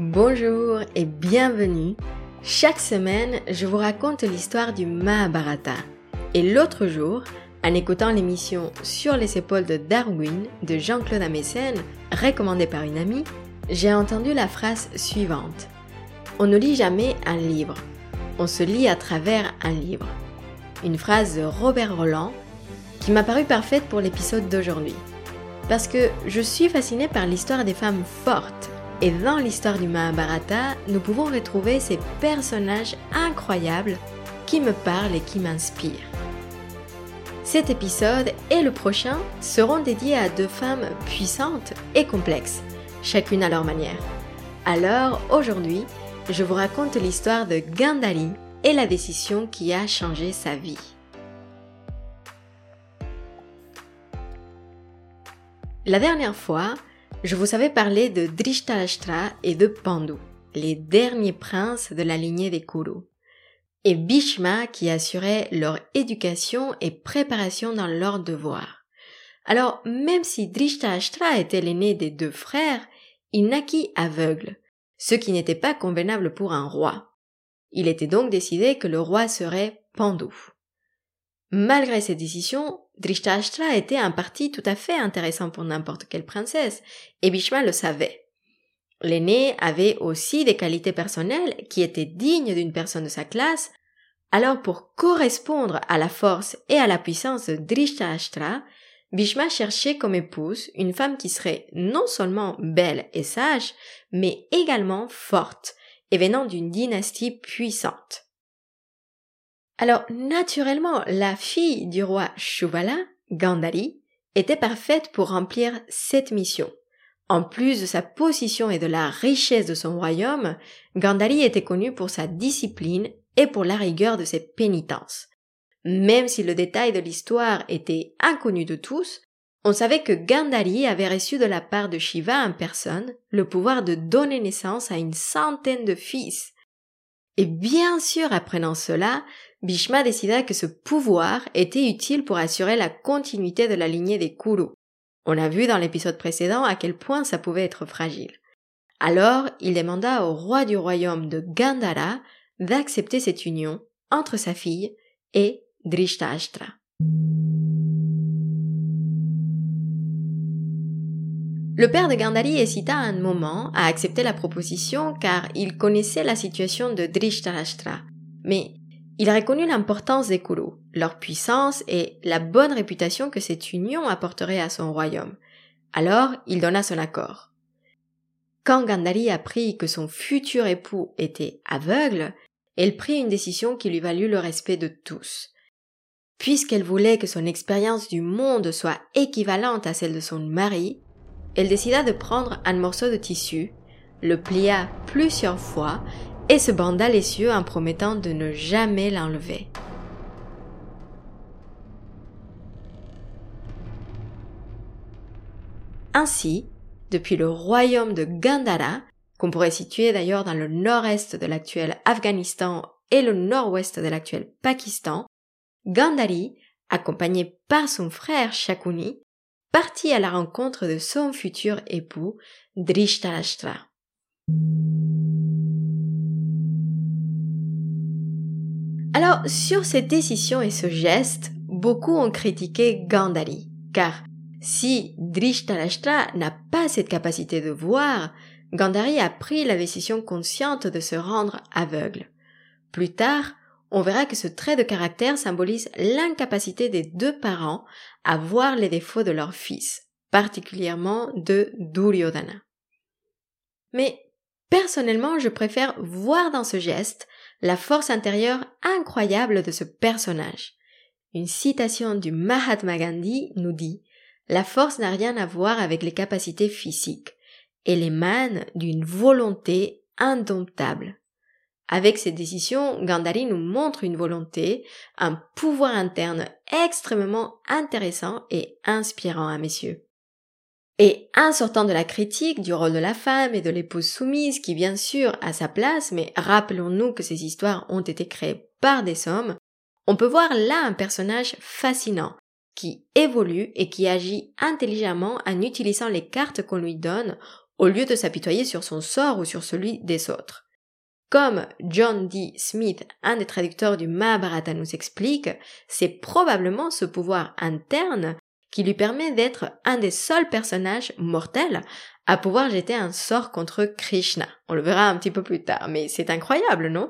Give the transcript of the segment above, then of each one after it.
Bonjour et bienvenue. Chaque semaine, je vous raconte l'histoire du Mahabharata. Et l'autre jour, en écoutant l'émission Sur les épaules de Darwin de Jean-Claude Amessen, recommandée par une amie, j'ai entendu la phrase suivante. On ne lit jamais un livre, on se lit à travers un livre. Une phrase de Robert Roland qui m'a paru parfaite pour l'épisode d'aujourd'hui. Parce que je suis fascinée par l'histoire des femmes fortes et dans l'histoire du Mahabharata, nous pouvons retrouver ces personnages incroyables qui me parlent et qui m'inspirent. Cet épisode et le prochain seront dédiés à deux femmes puissantes et complexes, chacune à leur manière. Alors aujourd'hui, je vous raconte l'histoire de Gandhari et la décision qui a changé sa vie. La dernière fois, je vous avais parlé de Drishtarashtra et de Pandu, les derniers princes de la lignée des Kuru, et Bhishma qui assurait leur éducation et préparation dans leurs devoirs. Alors, même si Drishtarashtra était l'aîné des deux frères, il naquit aveugle, ce qui n'était pas convenable pour un roi. Il était donc décidé que le roi serait Pandu. Malgré cette décision, Drishtarashtra était un parti tout à fait intéressant pour n'importe quelle princesse, et Bhishma le savait. L'aîné avait aussi des qualités personnelles qui étaient dignes d'une personne de sa classe, alors pour correspondre à la force et à la puissance de Drishtarashtra, Bhishma cherchait comme épouse une femme qui serait non seulement belle et sage, mais également forte, et venant d'une dynastie puissante. Alors, naturellement, la fille du roi Shuvala, Gandhari, était parfaite pour remplir cette mission. En plus de sa position et de la richesse de son royaume, Gandhari était connu pour sa discipline et pour la rigueur de ses pénitences. Même si le détail de l'histoire était inconnu de tous, on savait que Gandhari avait reçu de la part de Shiva en personne le pouvoir de donner naissance à une centaine de fils. Et bien sûr, apprenant cela, Bhishma décida que ce pouvoir était utile pour assurer la continuité de la lignée des Kuru. On a vu dans l'épisode précédent à quel point ça pouvait être fragile. Alors, il demanda au roi du royaume de Gandhara d'accepter cette union entre sa fille et Drishtarashtra. Le père de Gandhari hésita un moment à accepter la proposition car il connaissait la situation de Drishtarashtra. Mais il reconnut l'importance des Kuru, leur puissance et la bonne réputation que cette union apporterait à son royaume. Alors il donna son accord. Quand Gandhari apprit que son futur époux était aveugle, elle prit une décision qui lui valut le respect de tous. Puisqu'elle voulait que son expérience du monde soit équivalente à celle de son mari, elle décida de prendre un morceau de tissu, le plia plusieurs fois et se banda les yeux en promettant de ne jamais l'enlever. Ainsi, depuis le royaume de Gandhara, qu'on pourrait situer d'ailleurs dans le nord-est de l'actuel Afghanistan et le nord-ouest de l'actuel Pakistan, Gandhari, accompagné par son frère Shakuni, partit à la rencontre de son futur époux Drishtarashtra. Alors, sur cette décision et ce geste, beaucoup ont critiqué Gandhari, car si Drishtarashtra n'a pas cette capacité de voir, Gandhari a pris la décision consciente de se rendre aveugle. Plus tard, on verra que ce trait de caractère symbolise l'incapacité des deux parents à voir les défauts de leur fils, particulièrement de Duryodhana. Mais personnellement, je préfère voir dans ce geste la force intérieure incroyable de ce personnage. Une citation du Mahatma Gandhi nous dit La force n'a rien à voir avec les capacités physiques. Elle émane d'une volonté indomptable. Avec cette décision, Gandhari nous montre une volonté, un pouvoir interne extrêmement intéressant et inspirant à messieurs. Et en sortant de la critique du rôle de la femme et de l'épouse soumise, qui bien sûr a sa place, mais rappelons-nous que ces histoires ont été créées par des hommes, on peut voir là un personnage fascinant, qui évolue et qui agit intelligemment en utilisant les cartes qu'on lui donne au lieu de s'apitoyer sur son sort ou sur celui des autres. Comme John D. Smith, un des traducteurs du Mahabharata nous explique, c'est probablement ce pouvoir interne qui lui permet d'être un des seuls personnages mortels à pouvoir jeter un sort contre Krishna. On le verra un petit peu plus tard, mais c'est incroyable, non?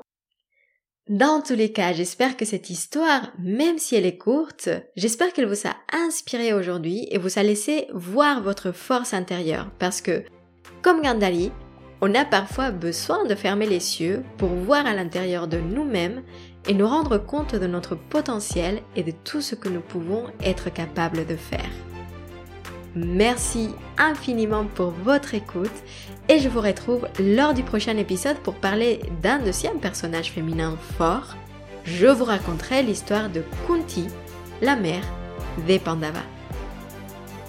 Dans tous les cas, j'espère que cette histoire, même si elle est courte, j'espère qu'elle vous a inspiré aujourd'hui et vous a laissé voir votre force intérieure. Parce que, comme Gandali, on a parfois besoin de fermer les cieux pour voir à l'intérieur de nous-mêmes et nous rendre compte de notre potentiel et de tout ce que nous pouvons être capables de faire. Merci infiniment pour votre écoute et je vous retrouve lors du prochain épisode pour parler d'un deuxième personnage féminin fort. Je vous raconterai l'histoire de Kunti, la mère des Pandavas.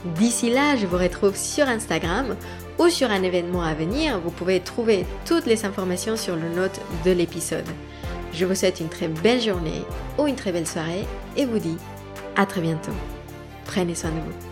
D'ici là, je vous retrouve sur Instagram ou sur un événement à venir. Vous pouvez trouver toutes les informations sur le note de l'épisode. Je vous souhaite une très belle journée ou une très belle soirée et vous dis à très bientôt. Prenez soin de vous.